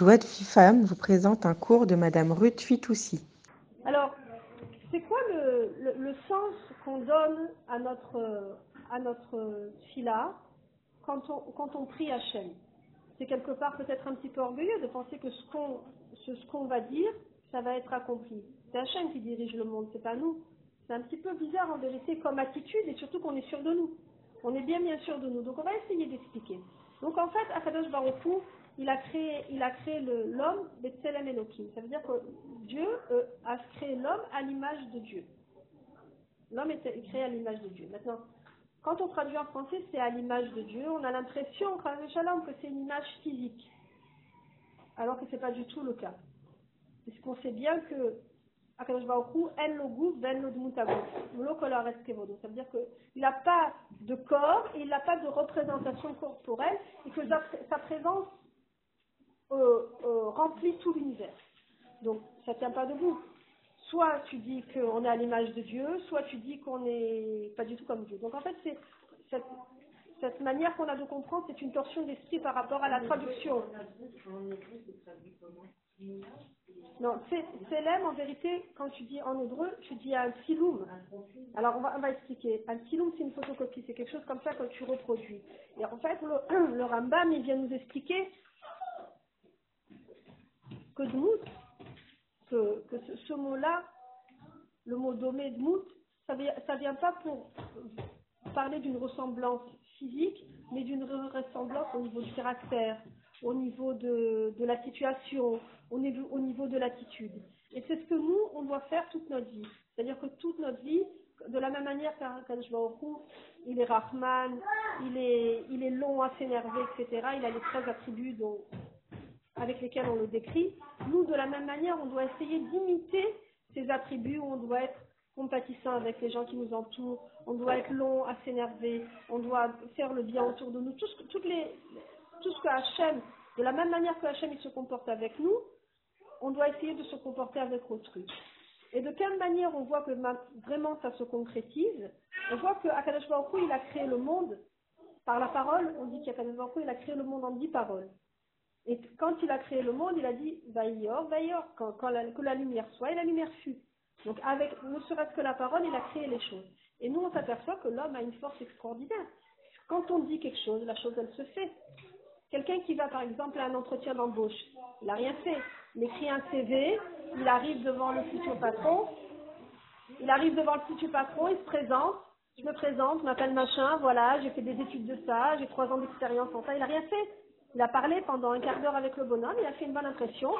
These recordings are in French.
De Femme vous présente un cours de Madame Ruth Fitoussi. Alors, c'est quoi le, sens qu'on donne à notre, à notre fila quand on, quand on prie Hachem? C'est quelque part peut-être un petit peu orgueilleux de penser que ce qu'on ce, qu'on va dire, ça va être accompli. C'est Hachem qui dirige le monde, c'est pas nous. C'est un petit peu bizarre en vérité comme attitude et surtout qu'on est sûr de nous. On est bien bien sûr de nous. Donc on va essayer d'expliquer. Donc en fait, Akadosh Baruch Hu, il a créé, l'homme, Betselem Elohim. Ça veut dire que Dieu euh, a créé l'homme à l'image de Dieu. L'homme est créé à l'image de Dieu. Maintenant, quand on traduit en français, c'est à l'image de Dieu. On a l'impression, Chazé Shalom, que c'est une image physique. Alors que ce n'est pas du tout le cas. Puisqu'on sait bien que ben. Ça veut dire qu'il n'a pas de corps, et il n'a pas de représentation corporelle, et que sa présence euh, euh, remplit tout l'univers. Donc, ça ne tient pas debout. Soit tu dis qu'on est à l'image de Dieu, soit tu dis qu'on n'est pas du tout comme Dieu. Donc, en fait, cette, manière qu'on a de comprendre, c'est une torsion d'esprit par rapport à la traduction. Non, c'est Selem, en vérité, quand tu dis en hébreu, tu dis un siloum. Alors, on va, on va expliquer. Un siloum, c'est une photocopie. C'est quelque chose comme ça que tu reproduis. Et en fait, le, le Rambam, il vient nous expliquer que Dmout, que, ce, mot-là, le mot domé Dmout, ça vient, ça vient pas pour parler d'une ressemblance physique, mais d'une ressemblance au niveau du caractère, au niveau de, la situation, au niveau, au niveau de l'attitude. Et c'est ce que nous, on doit faire toute notre vie. C'est-à-dire que toute notre vie, de la même manière qu'Akadosh il est Rahman, il est, il est long à s'énerver, etc. Il a les 13 attributs dont, avec lesquels on le décrit. Nous, de la même manière, on doit essayer d'imiter ces attributs on doit être compatissant avec les gens qui nous entourent, on doit être long à s'énerver, on doit faire le bien autour de nous. Tout ce, toutes les, tout ce que Hachem, de la même manière que Hachem il se comporte avec nous, on doit essayer de se comporter avec autrui. Et de quelle manière on voit que vraiment ça se concrétise? On voit que Hu, il a créé le monde par la parole. On dit Hu, il a créé le monde en dix paroles. Et quand il a créé le monde, il a dit Vaïor, Vaïor, quand, quand la, que la lumière soit, et la lumière fut. Donc, avec ne serait-ce que la parole, il a créé les choses. Et nous, on s'aperçoit que l'homme a une force extraordinaire. Quand on dit quelque chose, la chose, elle se fait. Quelqu'un qui va, par exemple, à un entretien d'embauche, il n'a rien fait. Il écrit un CV, il arrive devant le futur patron, il arrive devant le futur patron, il se présente, je me présente, je m'appelle machin, voilà, j'ai fait des études de ça, j'ai trois ans d'expérience en ça, il n'a rien fait. Il a parlé pendant un quart d'heure avec le bonhomme, il a fait une bonne impression.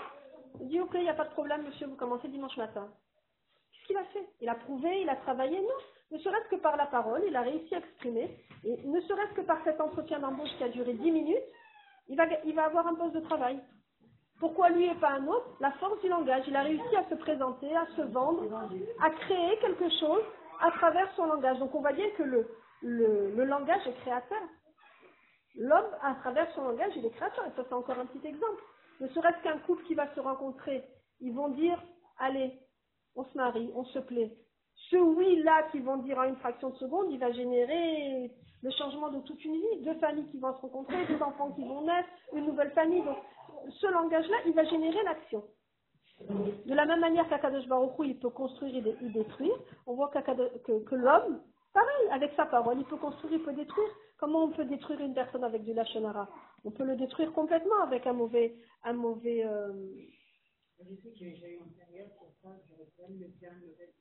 Il dit, ok, il n'y a pas de problème, monsieur, vous commencez dimanche matin. Qu'est-ce qu'il a fait? Il a prouvé, il a travaillé, non. Ne serait-ce que par la parole, il a réussi à exprimer. Et ne serait-ce que par cet entretien d'embauche qui a duré 10 minutes, il va, avoir un poste de travail. Pourquoi lui et pas un autre? La force du langage. Il a réussi à se présenter, à se vendre, à créer quelque chose à travers son langage. Donc on va dire que le langage est créateur. L'homme, à travers son langage, il est créateur. Et ça, c'est encore un petit exemple. Ne serait-ce qu'un couple qui va se rencontrer, ils vont dire, allez, on se marie, on se plaît. Ce oui-là qu'ils vont dire en une fraction de seconde, il va générer le changement de toute une vie. Deux familles qui vont se rencontrer, deux enfants qui vont naître, une nouvelle famille. Donc, ce langage-là, il va générer l'action. De la même manière qu'Akadosh Baruch il peut construire et dé- et détruire, on voit que l'homme, pareil, avec sa parole, il peut construire, il peut détruire. Comment on peut détruire une personne avec du lachonara? On peut le détruire complètement avec un mauvais, un mauvais. euh, Je sais que j'ai eu une période pour ça, j'aurais quand même le bien.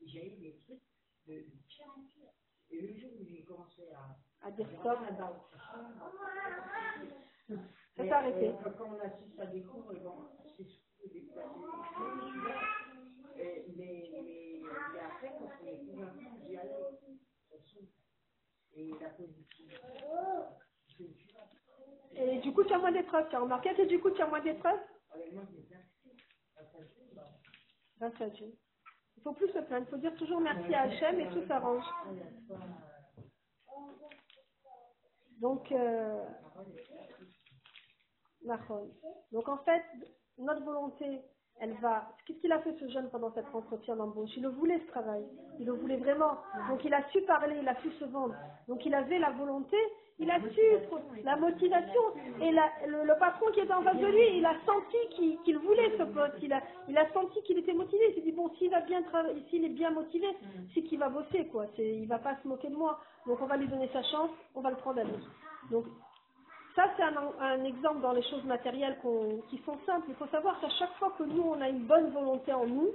J'ai eu des trucs de pire en pire. Et le jour où j'ai commencé à. à dire stop, ça s'est arrêté. euh, Quand on assiste à des cours, bon, c'est surtout des mais, mais, mais après, quand on est convaincu, j'y allais. De toute façon. Et du coup, tu as moins d'épreuves. Tu as remarqué que du coup, tu as moins d'épreuves Honnêtement, je me plains. Après, c'est- bah, Grâce à Dieu. Il faut plus se plaindre. Il faut dire toujours merci à Hachem et tout s'arrange. Donc, euh. Donc en fait, notre volonté, elle va. Qu'est-ce qu'il a fait ce jeune pendant cet entretien d'embauche? Il le voulait ce travail. Il le voulait vraiment. Donc il a su parler, il a su se vendre. Donc il avait la volonté Il a su la motivation. Et le, patron qui était en face de lui, il a senti qu'il voulait ce poste. Il a, senti qu'il était motivé. Il s'est dit, bon, s'il va bien travailler, s'il est bien motivé, c'est qu'il va bosser, quoi. Il va pas se moquer de moi. Donc on va lui donner sa chance, on va le prendre à lui. Ça, c'est un, exemple dans les choses matérielles qui sont simples. Il faut savoir qu'à chaque fois que nous, on a une bonne volonté en nous,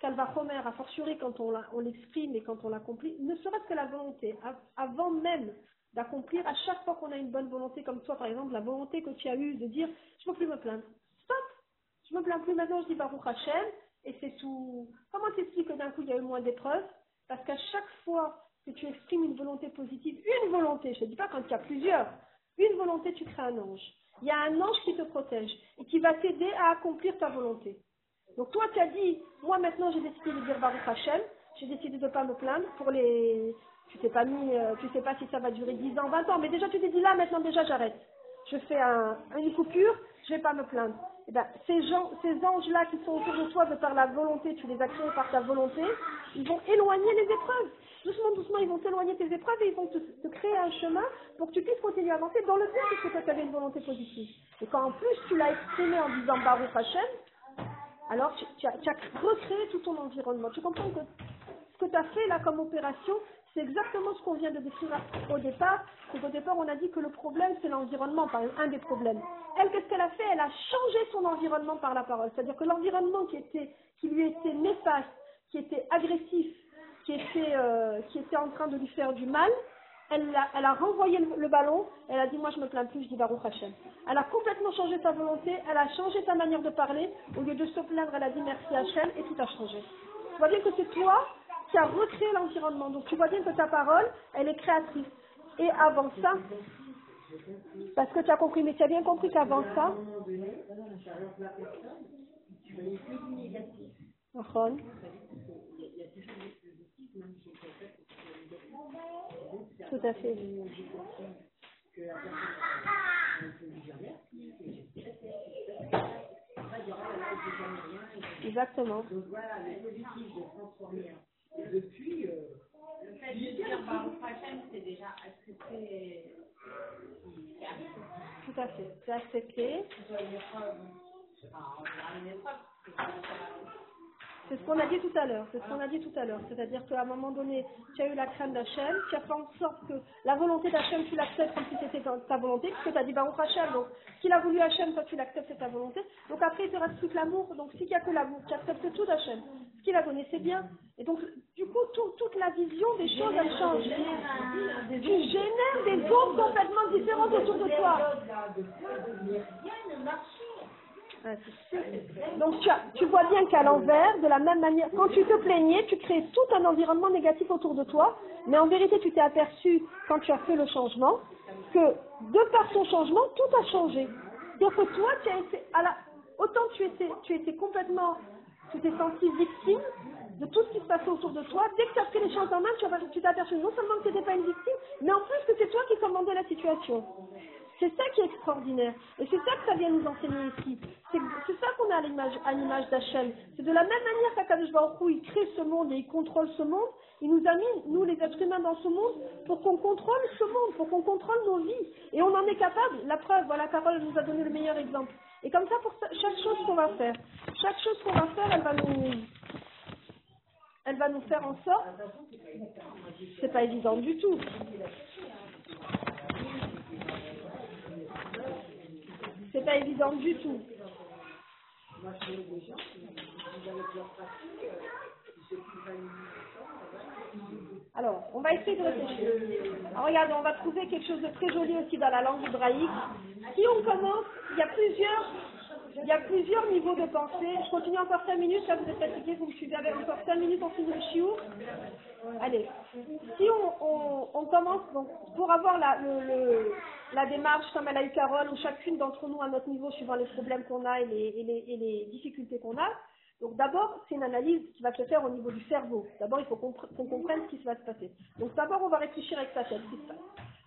Calva Homer, a fortiori quand on l'exprime et quand on l'accomplit, ne serait-ce que la volonté, av- avant même d'accomplir, à chaque fois qu'on a une bonne volonté, comme toi par exemple, la volonté que tu as eue de dire je ne veux plus me plaindre. Stop Je me plains plus maintenant, je dis Baruch Hashem, et c'est tout. Comment t'expliques que d'un coup il y a eu moins d'épreuves? Parce qu'à chaque fois que tu exprimes une volonté positive, une volonté, je ne dis pas quand il y a plusieurs, une volonté, tu crées un ange. Il y a un ange qui te protège et qui va t'aider à accomplir ta volonté. Donc toi, tu as dit, moi maintenant j'ai décidé de dire Baruch Hashem, j'ai décidé de ne pas me plaindre pour les... Tu t'es pas mis, euh, tu sais pas si ça va durer 10 ans, 20 ans, mais déjà tu t'es dit là, maintenant déjà j'arrête. Je fais un, une coupure, je vais pas me plaindre. Eh ben, ces gens, ces anges-là qui sont autour de toi de par la volonté, tu les as créés par ta volonté, ils vont éloigner les épreuves. Doucement, doucement, ils vont t'éloigner tes épreuves et ils vont te, créer un chemin pour que tu puisses continuer à avancer dans le bien puisque toi tu avais une volonté positive. Et quand en plus tu l'as exprimé en disant Baruch Hashem, alors tu as, tu as recréé tout ton environnement. Tu comprends que ce que tu as fait là comme opération, c'est exactement ce qu'on vient de décrire au départ. C'est qu'au départ, on a dit que le problème, c'est l'environnement, par un des problèmes. Elle, qu'est-ce qu'elle a fait? Elle a changé son environnement par la parole. C'est-à-dire que l'environnement qui, était, qui lui était néfaste, qui était agressif, qui était, euh, qui était en train de lui faire du mal, elle a, elle a renvoyé le, ballon, elle a dit moi je me plains plus, je dis Baruch Hashem. Elle a complètement changé sa volonté, elle a changé sa manière de parler, au lieu de se plaindre, elle a dit merci Hashem et tout a changé. Vois bien que c'est toi qui as recréé l'environnement, donc tu vois bien que ta parole, elle est créatrice. Et avant ça, parce que tu as compris, mais tu as bien compris qu'avant ça, a- a tout à fait. Exactement. Voilà, de transformer. Depuis, euh, Le fait de dire Baruch Hashem, c'est déjà qui arrive. Tout à fait. C'est accepté. C'est ce qu'on a dit tout à l'heure. C'est ce qu'on a dit tout à l'heure. C'est-à-dire qu'à un moment donné, tu as eu la crème d'Hachem, tu as fait en sorte que la volonté d'Hachem, tu l'acceptes comme si c'était ta volonté, puisque tu as dit Baruch Hachem. Donc, ce qu'il a voulu Hachem, toi tu l'acceptes, c'est ta volonté. Donc après, il te reste plus que l'amour. Donc, s'il n'y a que l'amour, tu acceptes tout d'Hachem. Ce qu'il a donné, c'est bien. Et donc, du coup, tout- toute la vision des choses, elle change. Tu génères des ondes complètement différentes autour de toi. Donc tu, as- tu vois bien qu'à l'envers, de la même manière, quand tu te plaignais, tu créais tout un environnement négatif autour de toi, mais en vérité tu t'es aperçu, quand tu as fait le changement, que de par ton changement, tout a changé. Que toi, tu as été, à la, autant tu étais, tu étais complètement, tu t'es senti victime de tout ce qui se passait autour de toi, dès que tu as pris les choses en main, tu t'es aperçu non seulement que tu n'étais pas une victime, mais en plus que c'est toi qui commandais la situation. C'est ça qui est extraordinaire. Et c'est ça que ça vient nous enseigner ici. C'est ça qu'on a à l'image, d'Hachem. C'est de la même manière qu'Akadosh il crée ce monde et il contrôle ce monde, il nous a mis, nous les êtres humains, dans ce monde pour qu'on contrôle ce monde, pour qu'on contrôle nos vies. Et on en est capable. La preuve, voilà, Carole nous a donné le meilleur exemple. Et comme ça, pour chaque chose qu'on va faire, chaque chose qu'on va faire, elle va nous, elle va nous faire en sorte. C'est pas évident du tout. C'est pas évident du tout. Alors, on va essayer de réfléchir. Regarde, on va trouver quelque chose de très joli aussi dans la langue hébraïque. Si on commence, il y a plusieurs, il y a plusieurs niveaux de pensée. Je continue encore 5 minutes, là vous êtes fatigués, vous me suivez avec encore 5 minutes, on finit le chiour. Allez, si on, commence, donc, pour avoir la, démarche comme elle a eu Carole, où chacune d'entre nous à notre niveau, suivant les problèmes qu'on a et les, et les, difficultés qu'on a, donc d'abord, c'est une analyse qui va se faire au niveau du cerveau. D'abord, il faut qu'on comprenne ce qui va se passer. Donc d'abord, on va réfléchir avec sa tête.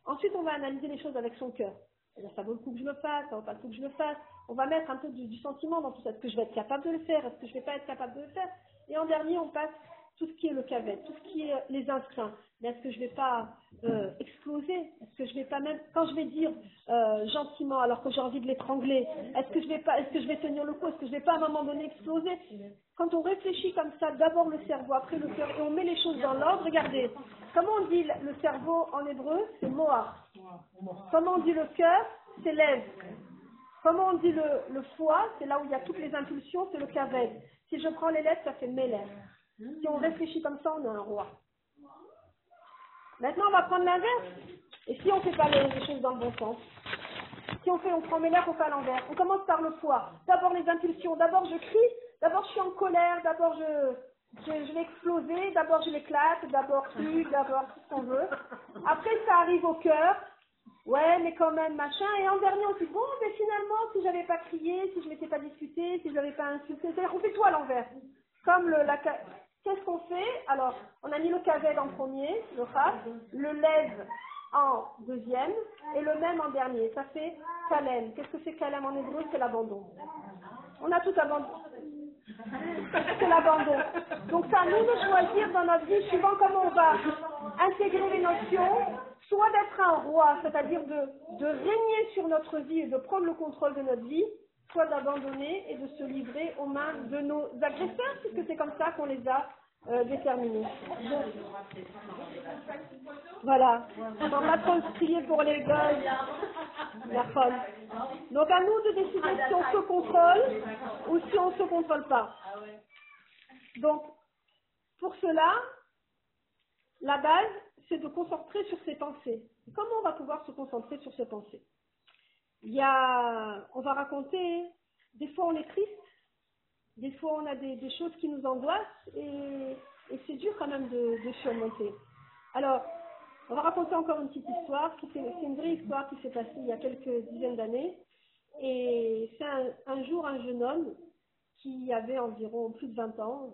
Ensuite, on va analyser les choses avec son cœur. Ça vaut le coup que je le fasse, ça vaut pas le coup que je le fasse. On va mettre un peu du, sentiment dans tout ça. Est-ce que je vais être capable de le faire Est-ce que je vais pas être capable de le faire Et en dernier, on passe tout ce qui est le cavet, tout ce qui est les instincts. Mais est-ce que je vais pas euh, exploser? Est-ce que je vais pas même, quand je vais dire euh, gentiment alors que j'ai envie de l'étrangler, est-ce que je vais pas, est-ce que je vais tenir le coup Est-ce que je vais pas à un moment donné exploser? Quand on réfléchit comme ça, d'abord le cerveau, après le cœur, et on met les choses dans l'ordre, regardez, comment on dit le cerveau en hébreu C'est moa. Comment on dit le cœur C'est lève. Comment on dit le, le foie C'est là où il y a toutes les impulsions, c'est le kaved. Si je prends les lettres, ça fait mes lèvres. Si on réfléchit comme ça, on est un roi. Maintenant, on va prendre l'inverse. Et si on ne fait pas les, les choses dans le bon sens? Si on fait, on prend mes lèvres, on fait à l'envers. On commence par le foie. D'abord les impulsions. D'abord je crie. D'abord je suis en colère. D'abord je, je, je vais exploser. D'abord je l'éclate. D'abord tu. D'abord tout ce qu'on veut. Après ça arrive au cœur. Ouais, mais quand même, machin. Et en dernier, on se dit, bon, mais finalement, si j'avais pas crié, si je m'étais pas discuté, si je n'avais pas insulté, c'est-à-dire qu'on fait tout à l'envers. Comme le, la, qu'est-ce qu'on fait? Alors, on a mis le kaved en premier, le raf, le lève en deuxième, et le même en dernier. Ça fait kalem. Qu'est-ce que c'est kalem en hébreu? C'est l'abandon. On a tout abandonné. C'est l'abandon. Donc, c'est à nous de choisir dans notre vie, suivant comment on va intégrer les notions, soit d'être un roi, c'est-à-dire de régner sur notre vie et de prendre le contrôle de notre vie, soit d'abandonner et de se livrer aux mains de nos agresseurs, puisque c'est comme ça qu'on les a euh, voilà. On va trop pour les gosses. La folle. Donc à nous de décider si on se contrôle ou si on ne se contrôle pas. Donc, pour cela, la base, c'est de concentrer sur ses pensées. Comment on va pouvoir se concentrer sur ses pensées? Il y a, on va raconter, des fois on est triste, des fois on a des, choses qui nous angoissent et, c'est dur quand même de, surmonter. Alors, on va raconter encore une petite histoire, c'est une vraie histoire qui s'est passée il y a quelques dizaines d'années. Et c'est un, un, jour un jeune homme qui avait environ plus de 20 ans,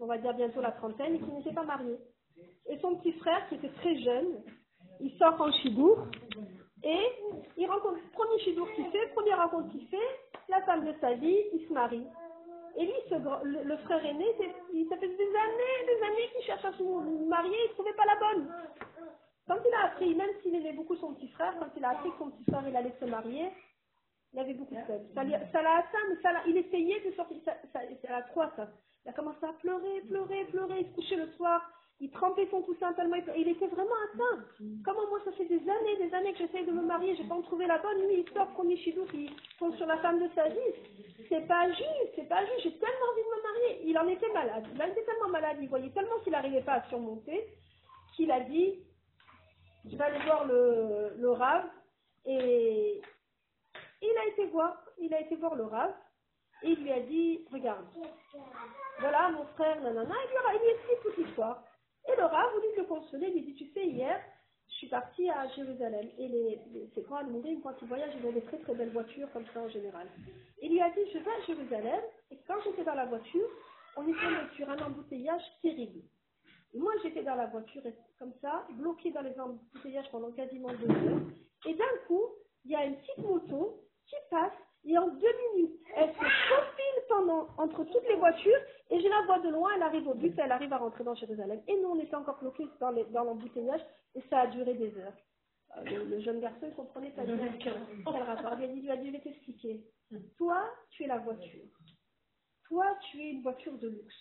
on va dire bientôt la trentaine, et qui n'était pas marié. Et son petit frère, qui était très jeune, il sort en chidour et il rencontre, premier chidour qu'il fait, première rencontre qu'il fait, la femme de sa vie, il se marie. Ce, le, le, frère aîné, il, ça fait des années, des années qu'il cherche à se marier, il ne trouvait pas la bonne. Quand il a appris, même s'il aimait beaucoup son petit frère, quand il a appris que son petit frère il allait se marier, il avait beaucoup de peine. Ça l'a atteint, mais ça il essayait de sortir, ça, ça, ça. Il a commencé à pleurer, pleurer, pleurer, il se couchait le soir, il trempait son coussin tellement il, il était vraiment atteint. Comment moi, ça fait des années, des années que j'essaye de me marier, j'ai pas trouvé la bonne. Lui, il sort premier chidou qui tombe sur la femme de sa vie. C'est pas juste, c'est pas juste. J'ai tellement envie de me marier. Il en était malade. Il en était tellement malade, il voyait tellement qu'il n'arrivait pas à surmonter, qu'il a dit, je vais aller voir le, rave. Et il a été voir, il a été voir le rave. Et il lui a dit, regarde, voilà mon frère, nanana, il lui a, il lui explique toute l'histoire. Et le rat voulu le consoler, il lui dit, tu sais, hier, je suis partie à Jérusalem. Et les, les, ces grands Almourides, quand ils voyagent, ils des très très belles voitures, comme ça en général. Il lui a dit, je vais à Jérusalem, et quand j'étais dans la voiture, on était sur un embouteillage terrible. Moi, j'étais dans la voiture, comme ça, bloquée dans les embouteillages pendant quasiment deux heures. Et d'un coup, il y a une petite moto qui passe et en deux minutes, elle se faufile entre toutes les voitures et je la vois de loin, elle arrive au but, elle arrive à rentrer dans Jérusalem. Et nous, on était encore bloqués dans, dans l'embouteillage et ça a duré des heures. Euh, le, jeune garçon, comprenait pas bien quel. Il il a dit, je vais t'expliquer. Toi, tu es la voiture. Toi, tu es une voiture de luxe.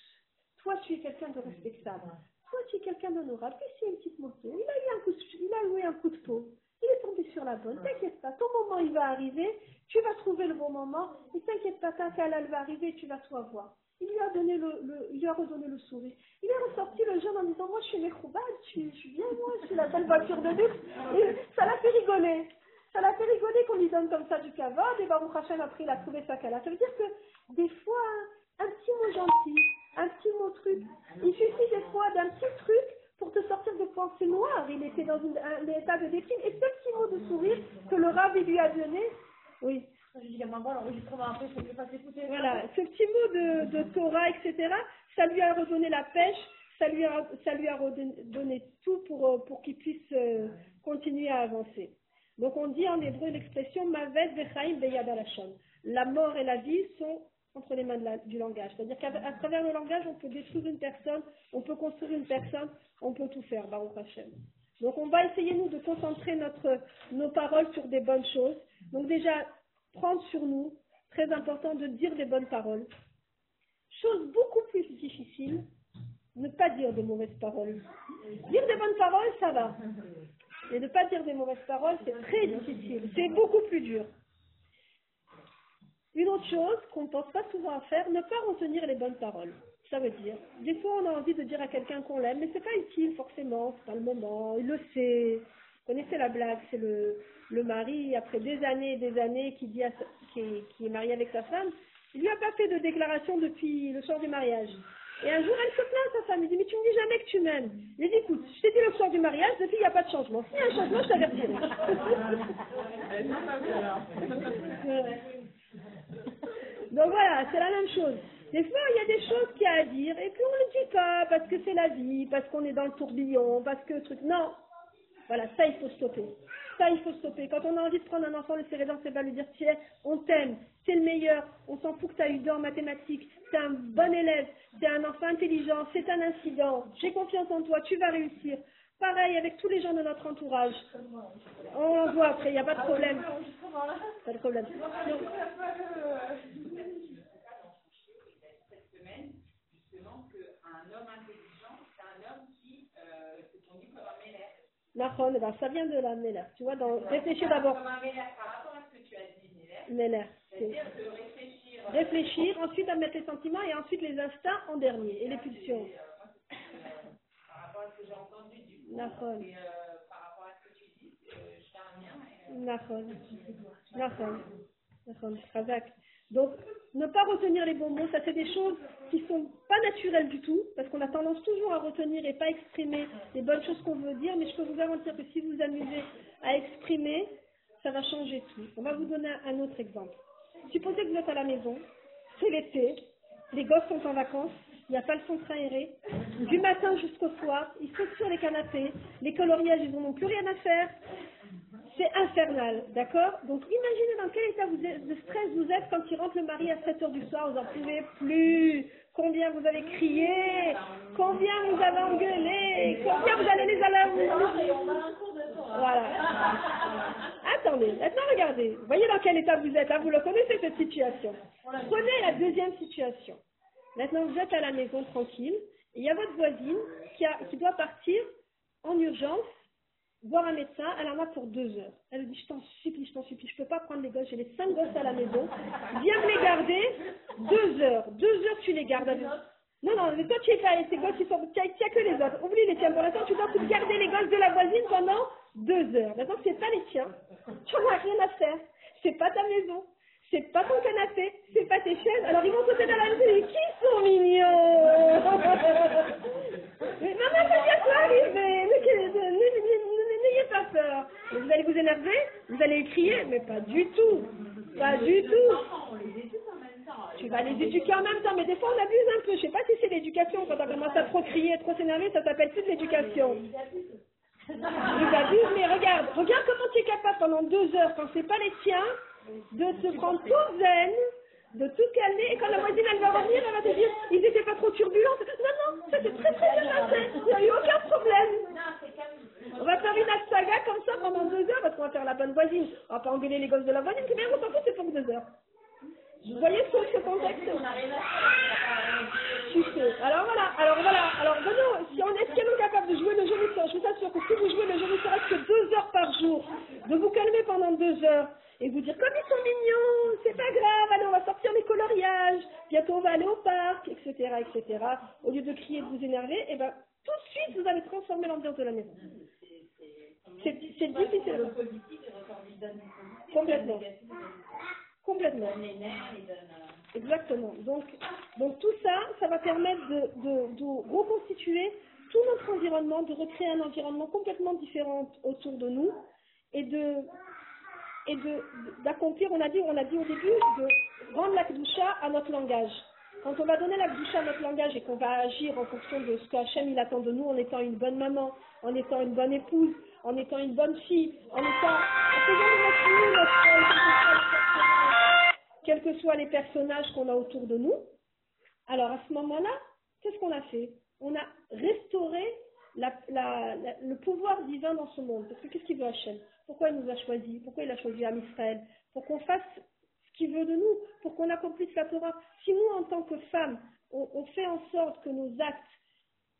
Toi, tu es quelqu'un de respectable. Toi, tu es quelqu'un d'honorable. Puis c'est une petite moto. Il a eu un coup de, il a eu un coup de peau. Il est tombé sur la bonne. T'inquiète pas, ton moment il va arriver, tu vas trouver le bon moment, et t'inquiète pas, quand elle va arriver, tu vas tout avoir. Il lui a donné le, le, il lui a redonné le sourire. Il est ressorti le jeune en disant, moi je suis Mekhroubad, je suis, je suis bien moi, je suis la belle voiture de luxe. Et ça l'a fait rigoler. Ça l'a fait rigoler qu'on lui donne comme ça du cavode, et Baruch Hashem après il a trouvé sa cala. Ça veut dire que des fois, un petit mot gentil, un petit mot truc, il suffit des fois d'un petit truc pour te sortir de pensées noires. Il était dans une, un, état de déprime. Et ce petit mot de sourire que le rabbi lui a donné, oui. Voilà, ce petit mot de, de Torah, etc., ça lui a redonné la pêche, ça lui a, ça lui a redonné tout pour, pour qu'il puisse euh, continuer à avancer. Donc on dit en hébreu l'expression Mavet Vechaim Beyad La mort et la vie sont entre les mains du langage. C'est-à-dire qu'à travers le langage, on peut détruire une personne, on peut construire une personne, on peut tout faire, Baruch Hashem. Donc on va essayer, nous, de concentrer notre, nos paroles sur des bonnes choses. Donc déjà, prendre sur nous, très important de dire des bonnes paroles. Chose beaucoup plus difficile, ne pas dire de mauvaises paroles. Dire des bonnes paroles, ça va. Et ne pas dire des mauvaises paroles, c'est très difficile. C'est beaucoup plus dur. Une autre chose qu'on ne pense pas souvent à faire, ne pas retenir les bonnes paroles. Ça veut dire, des fois on a envie de dire à quelqu'un qu'on l'aime, mais c'est pas utile forcément, c'est pas le moment, il le sait. Vous connaissez la blague, c'est le, le mari, après des années et des années, qui, dit à sa- qui, est, qui est marié avec sa femme, il lui a pas fait de déclaration depuis le soir du mariage. Et un jour, elle se plaint à sa femme, il dit, mais tu me dis jamais que tu m'aimes. Il dit, écoute, je t'ai dit le soir du mariage, depuis il n'y a pas de changement. S'il y a un changement, je t'avertirai. Donc voilà, c'est la même chose. Des fois, il y a des choses qu'il y a à dire, et puis on ne le dit pas parce que c'est la vie, parce qu'on est dans le tourbillon, parce que truc. Non. Voilà, ça, il faut stopper. Ça, il faut stopper. Quand on a envie de prendre un enfant, le serrer dans ses bras, lui dire Tiens, on t'aime, c'est le meilleur, on s'en fout que tu as eu deux en mathématiques, c'est un bon élève, c'est un enfant intelligent, c'est un incident, j'ai confiance en toi, tu vas réussir. Pareil avec tous les gens de notre entourage. On voit après, il n'y a pas de problème. Pas de problème cette semaine, justement, qu'un homme intelligent, c'est un homme qui euh, se conduit comme un mélère. Nahon, ben, ça vient de la Meller. Tu vois, dans... réfléchir d'abord. Comme un mélère par rapport à ce que tu as dit, mélère. Meller. c'est- C'est-à-dire de réfléchir. euh, Réfléchir, ensuite à mettre les sentiments et ensuite les instincts en dernier et les pulsions. par rapport à ce que j'ai entendu du coup. Et euh, par rapport à ce que tu dis, euh, je fais un lien. Euh, Nahon. Nahon. Nahon. Donc, ne pas retenir les bons mots, ça c'est des choses qui sont pas naturelles du tout, parce qu'on a tendance toujours à retenir et pas exprimer les bonnes choses qu'on veut dire, mais je peux vous garantir que si vous vous amusez à exprimer, ça va changer tout. On va vous donner un autre exemple. Supposez que vous êtes à la maison, c'est l'été, les gosses sont en vacances, il n'y a pas le centre aéré, du matin jusqu'au soir, ils sautent sur les canapés, les coloriages, ils n'en ont plus rien à faire, infernal, d'accord? Donc imaginez dans quel état de stress vous êtes quand il rentre le mari à 7 heures du soir, vous n'en pouvez plus. Combien vous avez crié Combien vous avez engueulé Combien vous allez les alarmer Voilà. Attendez, maintenant regardez. Voyez dans quel état vous êtes, hein, vous le connaissez cette situation. Prenez la deuxième situation. Maintenant vous êtes à la maison tranquille, il y a votre voisine qui doit partir en urgence voir un médecin, elle en a pour deux heures. Elle dit, je t'en supplie, je t'en supplie, je peux pas prendre les gosses, j'ai les cinq gosses à la maison, viens me les garder, deux heures, deux heures tu les gardes. Non, non, mais toi tu es pas, tes gosses, ils sont, tiens, que les autres, oublie les tiens, pour l'instant tu dois garder les gosses de la voisine pendant deux heures. Maintenant c'est pas les tiens, tu n'en as rien à faire, c'est pas ta maison, c'est pas ton canapé, c'est pas tes chaises, alors ils vont sauter dans la maison, et qui sont mignons? Mais maman, ça vient quoi arriver Vous allez vous énerver, vous allez crier, mais pas du tout. Pas du tout. Tu vas les éduquer en même temps, mais des fois on abuse un peu. Je sais pas si c'est l'éducation, quand on commence à trop crier, trop s'énerver, ça s'appelle plus de l'éducation. Ils abusent, mais regarde, regarde comment tu es capable pendant deux heures, quand c'est pas les tiens, de te prendre tout zen, de tout calmer, et quand la voisine elle va revenir, elle va te dire, ils étaient pas trop turbulents. Non, non, ça c'est très très bien passé, il n'y a eu aucun problème. On va faire une saga comme ça pendant deux heures, parce qu'on va faire la bonne voisine. On va pas engueuler les gosses de la voisine, c'est bien, on s'en fout, c'est pour deux heures. Vous voyez ce, ce contexte? Alors voilà, alors voilà, alors Benoît, si on est est capable de jouer le jeu je vous assure que si vous jouez le jeu du sort que deux heures par jour, de vous calmer pendant deux heures et vous dire comme ils sont mignons, c'est pas grave, allez on va sortir les coloriages, bientôt on va aller au parc, etc., etc. Au lieu de crier de vous énerver, et ben tout de suite vous allez transformer l'ambiance de la maison. C'est difficile. Complètement. Complètement. Exactement. Donc, donc tout ça, ça va permettre de, de reconstituer tout notre environnement, de recréer un environnement complètement différent autour de nous et de et d'accomplir, on a dit, on a dit au début, de rendre la Kedusha à notre langage. Quand on va donner la Kedusha à notre langage et qu'on va agir en fonction de ce qu'Hachem il attend de nous, en étant une bonne maman, en étant une bonne épouse, en étant une bonne fille, en étant, quels que soient les personnages qu'on a autour de nous. Alors à ce moment-là, qu'est-ce qu'on a fait? On a restauré la- le pouvoir divin dans ce monde. Parce que qu'est-ce qu'il veut Hachem? Pourquoi il nous a choisis? Pourquoi il a choisi Am Israël? Pour qu'on fasse ce qu'il veut de nous, pour qu'on accomplisse la Torah. Si nous, en tant que femmes, on, on fait en sorte que nos actes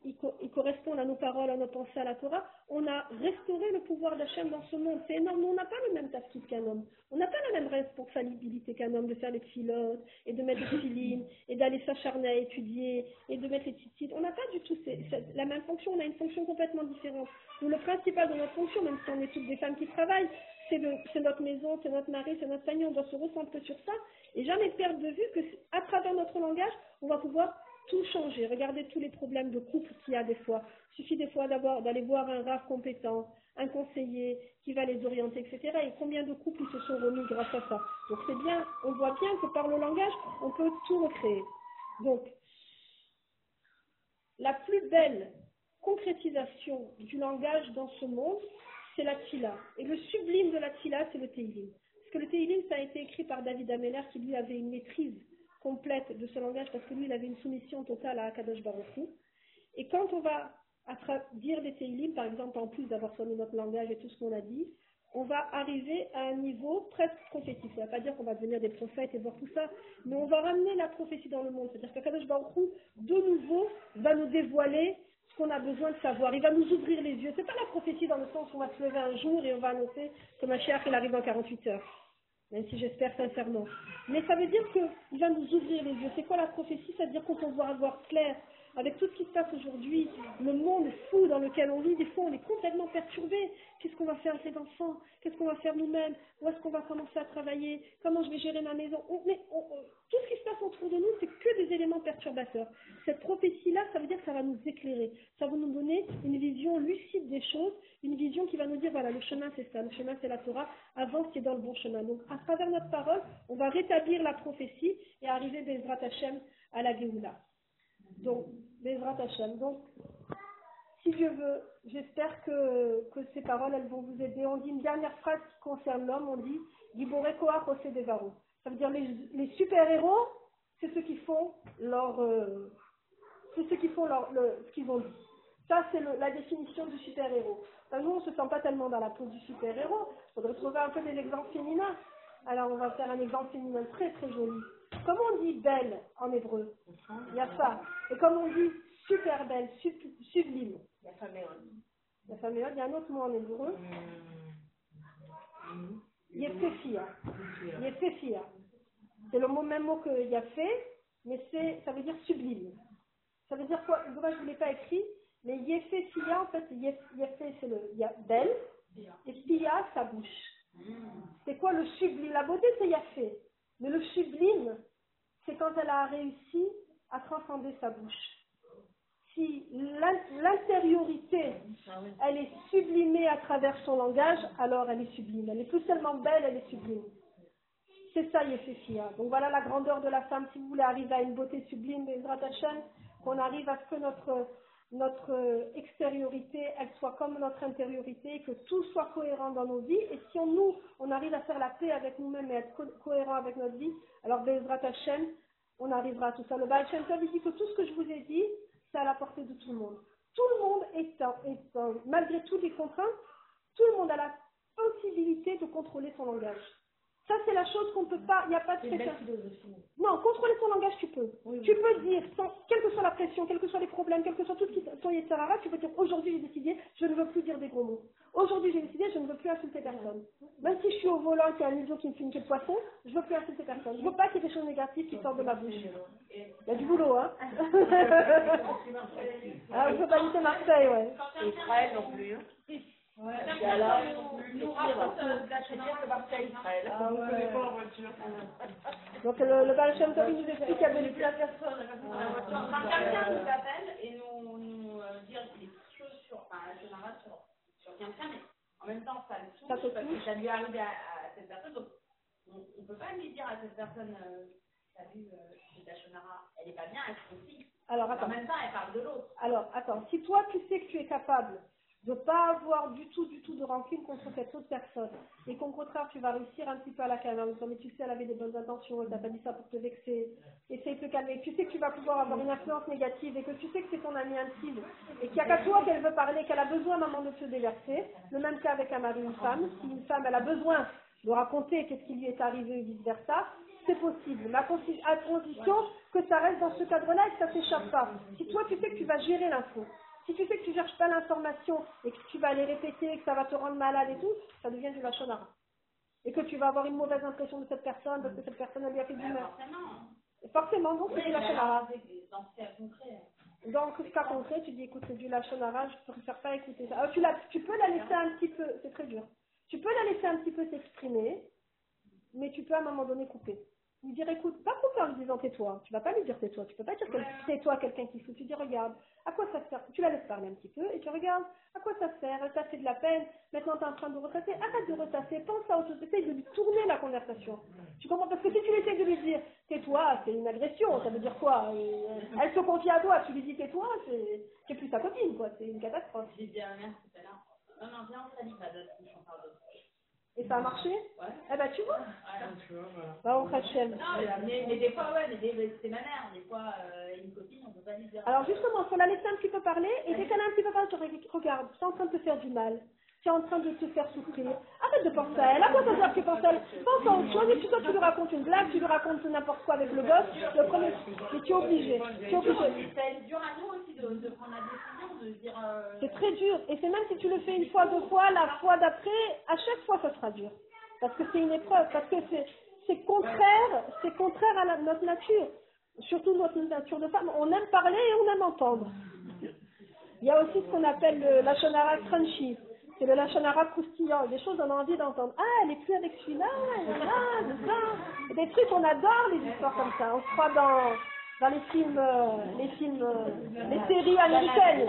ils, co- correspondent à nos paroles, à nos pensées, à la Torah, on a restauré le pouvoir d'Hachem dans ce monde. C'est énorme. On n'a pas le même tafkid qu'un homme. On n'a pas la même responsabilité qu'un homme de faire les pilotes et de mettre les filines et d'aller s'acharner à étudier et de mettre les titites. On n'a pas du tout la même fonction. On a une fonction complètement différente. Nous, le principal de notre fonction, même si on est toutes des femmes qui travaillent, c'est le- c'est notre maison, c'est notre mari, c'est notre famille. On doit se recentrer sur ça et jamais perdre de vue que à travers notre langage, on va pouvoir tout changer. Regardez tous les problèmes de couple qu'il y a des fois. Il suffit des fois d'avoir- d'aller voir un rave compétent, un conseiller qui va les orienter, etc. Et combien de couples se sont remis grâce à ça. Donc c'est bien, on voit bien que par le langage, on peut tout recréer. Donc, la plus belle concrétisation du langage dans ce monde, c'est la tila. Et le sublime de la tila, c'est le teilim. Parce que le teilim, ça a été écrit par David Ameller, qui lui avait une maîtrise complète de ce langage, parce que lui, il avait une soumission totale à Akadosh Baruch Hu. Et quand on va dire des teilim, par exemple, en plus d'avoir sonné notre langage et tout ce qu'on a dit, on va arriver à un niveau presque prophétique. Ça ne veut pas dire qu'on va devenir des prophètes et voir tout ça, mais on va ramener la prophétie dans le monde. C'est-à-dire que Kadosh Baruch de nouveau, va nous dévoiler ce qu'on a besoin de savoir. Il va nous ouvrir les yeux. C'est pas la prophétie dans le sens où on va se lever un jour et on va annoncer que Mashiach, il arrive dans 48 heures. Même si j'espère sincèrement. Mais ça veut dire qu'il va nous ouvrir les yeux. C'est quoi la prophétie? Ça veut dire qu'on peut voir, voir clair. Avec tout ce qui se passe aujourd'hui, le monde fou dans lequel on vit, des fois on est complètement perturbé. Qu'est-ce qu'on va faire avec les enfants? Qu'est-ce qu'on va faire nous-mêmes? Où est-ce qu'on va commencer à travailler? Comment je vais gérer ma maison? On- mais Tout ce qui se passe autour de nous, c'est que des éléments perturbateurs. Cette prophétie-là, ça veut dire que ça va nous éclairer. Ça va nous donner une vision lucide des choses, une vision qui va nous dire, voilà, le chemin c'est ça, le chemin c'est la Torah, avance qui est dans le bon chemin. Donc à travers notre parole, on va rétablir la prophétie et arriver, Bezrat Hashem, à la Géoula. Donc, Bezrat. Donc, si Dieu veut, j'espère que, que ces paroles, elles vont vous aider. On dit une dernière phrase qui concerne l'homme, on dit Gibore Koach Ose Devaro. Ça veut dire les, les super-héros, c'est ceux qui font leur, euh, ceux qui font leur, le, ce qu'ils ont dit. Ça, c'est la définition du super-héros. Enfin, nous, on ne se sent pas tellement dans la peau du super-héros. Il faudrait trouver un peu des exemples féminins. Alors, on va faire un exemple féminin très très joli. Comment on dit belle en hébreu Il y a ça. Et comme on dit super belle, sub- sublime. La famille. La fameuse, il y a un autre mot en hébreu. Yefefia. Yefefia. C'est le mot, même mot que Yafé, mais c'est, ça veut dire sublime. Ça veut dire quoi? Moi, je ne l'ai pas écrit, mais Yefefia, en fait, Yef- Yefé, c'est le ya- belle, et Pia, sa bouche. C'est quoi le sublime? La beauté, c'est Yafé. Mais le sublime, c'est quand elle a réussi à transcender sa bouche. Si l'in- l'intériorité, elle est sublimée à travers son langage, alors elle est sublime. Elle est plus seulement belle, elle est sublime. C'est ça, Yefefia. Donc voilà la grandeur de la femme. Si vous voulez arriver à une beauté sublime, qu'on arrive à ce que notre, notre euh, extériorité, elle soit comme notre intériorité, que tout soit cohérent dans nos vies. Et si on, nous, on arrive à faire la paix avec nous-mêmes et être co- cohérent avec notre vie, alors Bezrat Hashem, on arrivera à tout ça. Le Baal Shem Tov, dit que tout ce que je vous ai dit, c'est à la portée de tout le monde. Tout le monde est, en- est en- malgré toutes les contraintes, tout le monde a la possibilité de contrôler son langage. Ça, c'est la chose qu'on ne peut pas, il n'y a pas de philosophie. Non, contrôler son langage, tu peux. Oui, Tu oui. peux dire, sans, quelle que soit la pression, quels que soient les problèmes, quel que soit tout ce qui ton tu peux dire, aujourd'hui j'ai décidé, je ne veux plus dire des gros mots. Aujourd'hui j'ai décidé, je ne veux plus insulter personne. Même si je suis au volant et qu'il y a un idiot qui me filme quel poisson, je ne veux plus insulter personne. Je ne veux pas qu'il y ait des choses négatives qui sortent de ma bouche. Il y a du boulot, hein. ah, je peux pas Marseille, ouais. Et Israël non plus. Et alors, nous raconte que Marseille. Ah ouais. pouvez pas en voiture. Donc le, le Baal Shem Tov, il nous explique qu'il y a des plus à personne. Quand quelqu'un nous appelle et nous, nous euh, dire des choses sur, enfin, la général sur, sur quelqu'un, mais en même temps, ça le touche, Ça parce que ça lui est arrivé à, à cette personne. Donc, on ne peut pas lui dire à cette personne, euh, t'as vu, euh, c'est ta Shonara, elle n'est pas bien, elle se aussi. Alors En attends. même temps, elle parle de l'autre. Alors, attends, si toi tu sais que tu es capable de ne pas avoir du tout, du tout de rancune contre cette autre personne. Et qu'au contraire, tu vas réussir un petit peu à la calmer mais tu sais, elle avait des bonnes intentions, elle t'a pas dit ça pour te vexer. Essaye de te calmer. Tu sais que tu vas pouvoir avoir une influence négative et que tu sais que c'est ton ami intime et qu'il n'y a qu'à toi qu'elle veut parler, qu'elle a besoin, maman, de te déverser. Le même cas avec un mari ou une femme. Si une femme, elle a besoin de raconter qu'est-ce qui lui est arrivé et vice-versa, c'est possible. Mais à condition que ça reste dans ce cadre-là et que ça s'échappe pas. Si toi, tu sais que tu vas gérer l'info, si tu sais que tu cherches pas l'information et que tu vas aller répéter, que ça va te rendre malade et tout, ça devient du lachonara. Et que tu vas avoir une mauvaise impression de cette personne parce que cette personne elle lui a fait du mal. Forcément. Forcément, donc c'est du lachonara. dans ce cas concret. Cas tu dis écoute, c'est du lachonara, je préfère pas écouter ça. Alors, tu, la, tu peux la laisser un petit peu, c'est très dur. Tu peux la laisser un petit peu s'exprimer, mais tu peux à un moment donné couper. Lui dire écoute, pas couper en lui disant tais-toi. Tu vas pas lui dire tais-toi. Tu peux pas dire quel- tais-toi quelqu'un qui fout. Tu dis regarde, à quoi ça sert? Tu la laisses parler un petit peu et tu regardes à quoi ça sert? Elle t'a fait de la peine. Maintenant tu es en train de retasser. Arrête de retasser. Pense à autre chose. Essaye de lui tourner la conversation. Tu comprends? Parce que si tu essaies de lui dire tais-toi, c'est une agression. Ça veut dire quoi? Euh, Elle se confie à toi. Tu lui dis tais-toi, c'est c'est plus ta copine quoi. C'est une catastrophe. J'ai dit à ma mère tout à l'heure. Non, non, viens, on s'allie pas d'autres, on parle d'autres. Et ça a marché? Ouais. Eh ben tu vois. Voilà. Tu vois, voilà. Bah on Hachem. Non, mais, mais des fois, ouais, mais des- c'est ma mère. Des fois, euh, une copine, on peut pas lui dire. Alors justement, il faut la laisser un petit peu parler, et dès qu'elle a un petit peu parlé, tu re- regarde, c'est en train de te faire du mal, c'est en train de te faire souffrir. Arrête de penser à elle, à quoi ça sert que tu penses à elle? Pense à autre chose, et puis toi tu lui racontes une blague, tu lui racontes n'importe quoi avec le gosse, le premier, mais tu es obligé, tu es obligé. C'est dur à nous aussi de, prendre la décision, de dire. euh, C'est très dur, et c'est même si tu le fais une fois, deux fois, la fois d'après, à chaque fois ça sera dur. Parce que c'est une épreuve, parce que c'est c'est contraire, c'est contraire à la- notre nature. Surtout notre nature de femme, on aime parler et on aime entendre. Il y a aussi ce qu'on appelle le lachonara crunchy. C'est le lachonara croustillant. Des choses on a envie d'entendre. Ah, elle est plus avec celui-là. Et Des trucs, on adore les histoires comme ça. On se croit dans, dans les films, euh, les films, euh, les séries américaines.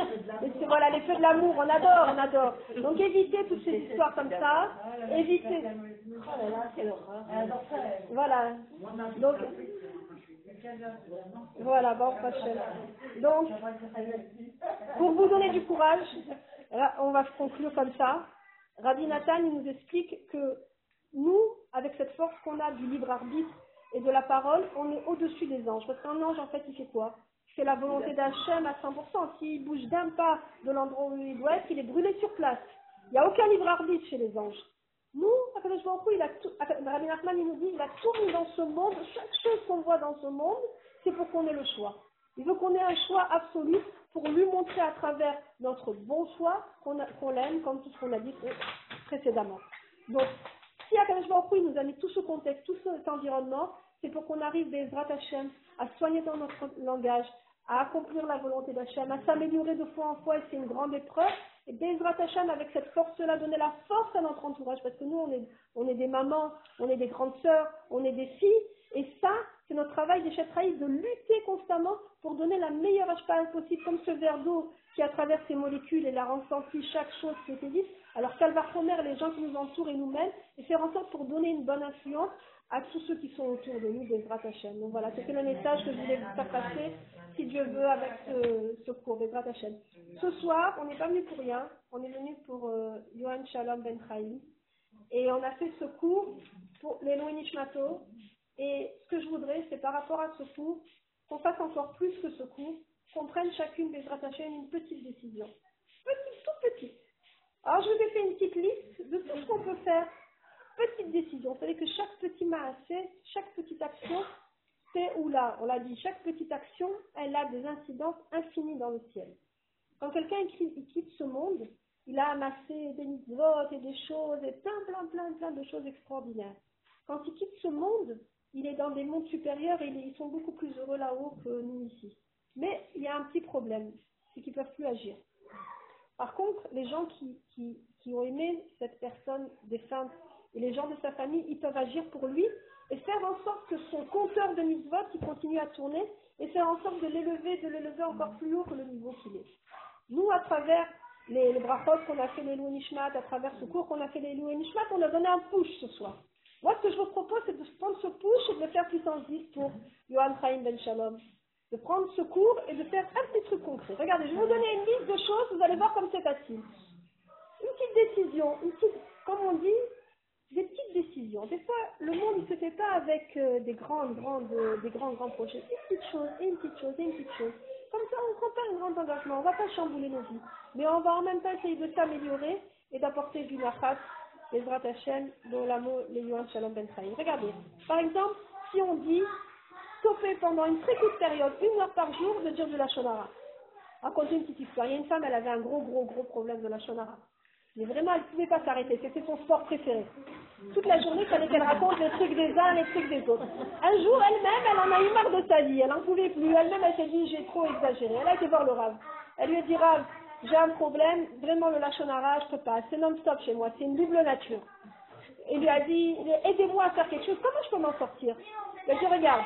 Voilà, les feux de l'amour, on adore, on adore. Donc évitez toutes ces histoires comme ça. Évitez. Voilà. Donc, voilà, bon, prochaine. Donc, pour vous donner du courage, on va conclure comme ça. Rabbi Nathan il nous explique que nous, avec cette force qu'on a du libre arbitre et de la parole, on est au-dessus des anges. Parce qu'un ange, en fait, il fait quoi? Il fait la volonté d'Hachem à 100%. S'il bouge d'un pas de l'endroit où il doit être, il est brûlé sur place. Il n'y a aucun libre arbitre chez les anges. Nous, il a tout, Rabbi Nachman, il nous dit, il a tout mis dans ce monde, chaque chose qu'on voit dans ce monde, c'est pour qu'on ait le choix. Il veut qu'on ait un choix absolu pour lui montrer à travers notre bon choix qu'on l'aime, comme tout ce qu'on a dit précédemment. Donc, si Akadosh Baruch nous a mis tout ce contexte, tout cet environnement, c'est pour qu'on arrive des Hashem à soigner dans notre langage, à accomplir la volonté d'Hachem, à s'améliorer de fois en fois, et c'est une grande épreuve. Et Bezrat Hachem, avec cette force-là, donner la force à notre entourage, parce que nous, on est, on est des mamans, on est des grandes sœurs, on est des filles, et ça, c'est notre travail des chefs de lutter constamment pour donner la meilleure HPA possible, comme ce verre d'eau qui, à travers ces molécules, et a ressenti chaque chose qui était dite, alors remettre les gens qui nous entourent et nous-mêmes, et faire en sorte pour donner une bonne influence à tous ceux qui sont autour de nous, Bezrat Hachem. Donc voilà, c'était le message que je voulais vous faire passer, si Dieu veut, avec ce, ce cours, Bezrat Hachem. Ce soir, on n'est pas venu pour rien, on est venu pour euh, Yohan Shalom Ben Chaim, et on a fait ce cours pour les Nishmato, et ce que je voudrais, c'est par rapport à ce cours, qu'on fasse encore plus que ce cours, qu'on prenne chacune des Hachem une petite décision. Petite, toute petite. Alors, je vous ai fait une petite liste de tout ce qu'on peut faire. Petite décision. Vous savez que chaque petit maasé, chaque petite action, c'est là, on l'a dit, chaque petite action, elle a des incidences infinies dans le ciel. Quand quelqu'un quitte ce monde, il a amassé des mitzvot et des choses, et plein, plein, plein, plein de choses extraordinaires. Quand il quitte ce monde, il est dans des mondes supérieurs et ils sont beaucoup plus heureux là-haut que nous ici. Mais il y a un petit problème, c'est qu'ils ne peuvent plus agir. Par contre, les gens qui ont aimé cette personne défunte et les gens de sa famille, ils peuvent agir pour lui et faire en sorte que son compteur de mitzvot il continue à tourner et faire en sorte de l'élever, de l'élever encore plus haut que le niveau qu'il est. Nous, à travers les, les qu'on a fait les Louis Nishmat, à travers ce cours qu'on a fait les Louis Nishmat, on a donné un push ce soir. Moi, ce que je vous propose, c'est de prendre ce push et de le faire puissance 10 pour Johan Chaim Ben Shalom. De prendre ce cours et de faire un petit truc concret. Regardez, je vais vous donner une liste de choses, vous allez voir comme c'est facile. une petite décision, une petite, comme on dit, des petites décisions. Des fois, le monde ne se fait pas avec euh, des grandes, grandes, des grands, grands projets. Une petite chose, et une petite chose, et une petite chose. Comme ça, on ne prend pas un grand engagement, on ne va pas chambouler nos vies. Mais on va en même temps essayer de s'améliorer et d'apporter du nachas, les Hashem, dont l'amour, les Yohan Shalom Ben. Regardez, par exemple, si on dit stopper pendant une très courte période, une heure par jour, de dire de la shonara. Raconter une petite histoire. Il y a une femme, elle avait un gros, gros, gros problème de la shonara. Mais vraiment, elle ne pouvait pas s'arrêter. C'était son sport préféré. Toute la journée, il fallait qu'elle raconte les trucs des uns, les trucs des autres. Un jour, elle-même, elle en a eu marre de sa vie. Elle n'en pouvait plus. Elle-même, elle s'est dit, j'ai trop exagéré. Elle a été voir le Rav. Elle lui a dit, Rav, j'ai un problème. Vraiment, le lachonara, je peux pas. C'est non-stop chez moi. C'est une double nature. Il lui a dit, aidez-moi à faire quelque chose. Comment je peux m'en sortir? Il a dit, regarde.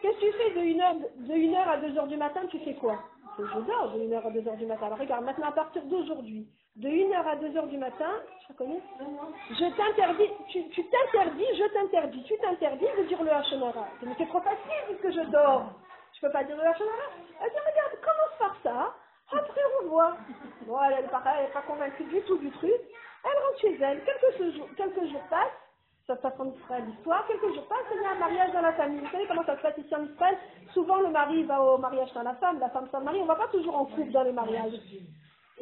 Qu'est-ce que tu fais de 1h, de 1 heure à 2h du matin Tu fais quoi? Je dors de 1h à 2h du matin. Alors regarde, maintenant à partir d'aujourd'hui, de 1h à 2h du matin, je connais Je t'interdis, tu, t'interdis, je t'interdis, tu t'interdis de dire le Hachonara. C'est trop facile puisque je dors. Je peux pas dire le Hachonara. Elle dit, regarde, commence par ça, après on voit. Bon, elle n'est pas, convaincue du tout du truc. Elle rentre chez elle, quelques jours, quelques jours passent, ça en Israël l'histoire, quelques jours passent, il y a un mariage dans la famille. Vous savez comment ça se passe ici en Israël? Souvent le mari va au mariage dans la femme, la femme sans le mari, on ne va pas toujours en couple dans les mariages.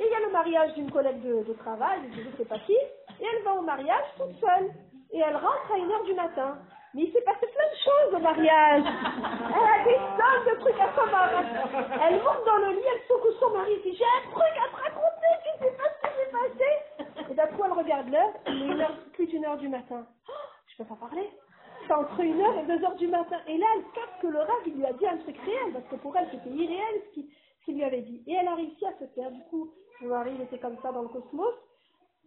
Et il y a le mariage d'une collègue de, travail, je ne sais pas qui, et elle va au mariage toute seule. Et elle rentre à 1h du matin. Mais il s'est passé plein de choses au mariage. Elle a des tonnes de trucs à savoir. Elle monte dans le lit, elle secoue son mari, et dit J'ai un truc à te raconter, tu sais pas ce qui s'est passé. Et d'un coup, elle regarde l'heure, il est plus d'une heure du matin. Oh, je peux pas parler. C'est entre une heure et deux heures du matin. Et là, elle capte que le rêve, il lui a dit un truc réel, parce que pour elle, c'était irréel ce qu'il lui avait dit. Et elle a réussi à se faire. Du coup, mari, il était comme ça dans le cosmos.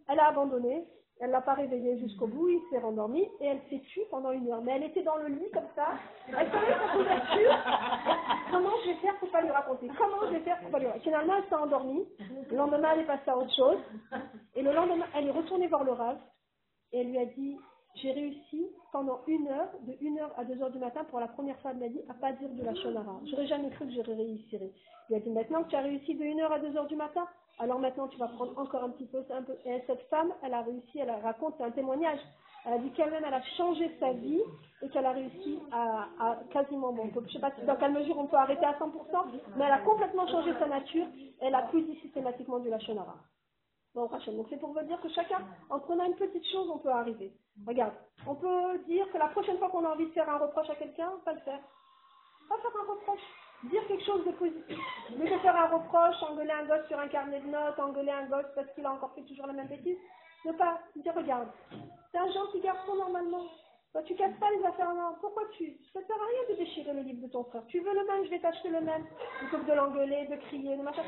Elle a abandonné. Elle l'a pas réveillé jusqu'au bout, il s'est rendormi et elle s'est tue pendant une heure. Mais elle était dans le lit comme ça. Elle savait sa couverture. Comment je vais faire pour pas lui raconter? Comment je vais faire pour pas lui raconter? Finalement, elle s'est endormie. Le lendemain, elle est passée à autre chose. Et le lendemain, elle est retournée voir le Rav et elle lui a dit j'ai réussi pendant une heure, de une heure à deux heures du matin, pour la première fois de ma vie, à pas dire de la shonara. J'aurais jamais cru que j'aurais réussi. Il lui a dit maintenant que tu as réussi de une heure à deux heures du matin, alors maintenant tu vas prendre encore un petit peu, un peu. Et cette femme, elle a réussi, elle raconte, un témoignage. Elle a dit qu'elle-même, elle a changé sa vie et qu'elle a réussi à, quasiment, bon, je ne sais pas dans quelle mesure on peut arrêter à 100%, mais elle a complètement changé sa nature et elle a plus dit systématiquement du lachonara. Donc c'est pour vous dire que chacun, en prenant une petite chose, on peut arriver. Regarde, on peut dire que la prochaine fois qu'on a envie de faire un reproche à quelqu'un, pas le faire. Pas faire un reproche. Dire quelque chose de positif. Mais de faire un reproche, engueuler un gosse sur un carnet de notes, engueuler un gosse parce qu'il a encore fait toujours la même bêtise. Ne pas dire, regarde, c'est un gentil garçon normalement. Toi, tu casses pas les affaires non. Pourquoi tu Ça sert à rien de déchirer le livre de ton frère. Tu veux le même, je vais t'acheter le même. Plutôt que de l'engueuler, de crier, de machin.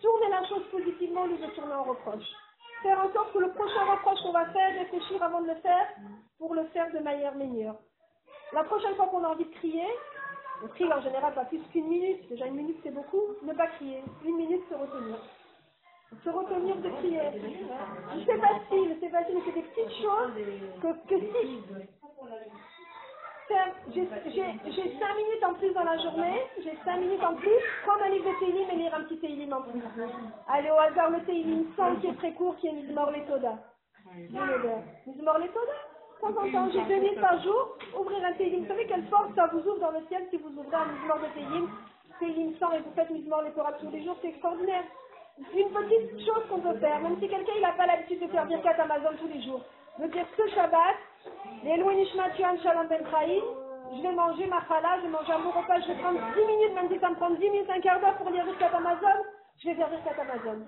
Tourner la chose positivement au lieu de tourner en reproche. Faire en sorte que le prochain reproche qu'on va faire, réfléchir avant de le faire, pour le faire de manière meilleure. La prochaine fois qu'on a envie de crier, on crie en général pas plus qu'une minute. Déjà une minute c'est beaucoup. Ne pas crier. Une minute se retenir se retenir de crier. C'est facile, c'est facile, mais c'est des petites choses que, si j'ai cinq minutes en plus dans la journée, j'ai cinq minutes en plus, comme un livre de Télim et lire un petit Télim en plus. Allez, au hasard, le Télim 100 qui est très court, qui est Mizmor Letoda. Mizmor Letoda temps en temps, j'ai deux minutes par jour, ouvrir un Télim. Vous savez quelle force ça vous ouvre dans le ciel si vous ouvrez un Mizmor de Télim, Télim 100 et vous faites Mizmor Letoda tous les jours, c'est extraordinaire. Une petite chose qu'on peut faire, même si quelqu'un n'a pas l'habitude de faire Birkat Amazon tous les jours, de dire ce Shabbat, les Shalom Ben je vais manger ma challah, je vais manger un bon repas, je vais prendre 10 minutes, même si ça me prend 10 minutes, un quart d'heure pour lire Birkat Amazon, je vais faire Birkat Amazon.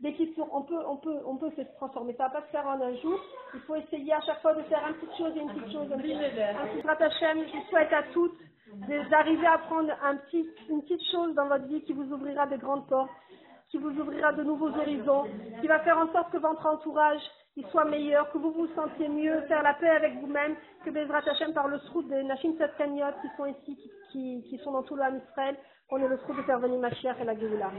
Des on peut, on peut, on peut se transformer, ça va pas se faire en un jour, il faut essayer à chaque fois de faire une petite chose et une petite chose, un petit, je souhaite à toutes d'arriver à prendre un petit, une petite chose dans votre vie qui vous ouvrira de grandes portes qui vous ouvrira de nouveaux horizons, qui va faire en sorte que votre entourage il soit meilleur, que vous vous sentiez mieux, faire la paix avec vous-même, que Bezrat Hashem par le srout des Nashim Satkaniot qui sont ici, qui, qui, sont dans tout le Israël, qu'on ait le srout de faire venir Mashiach et la Géoula.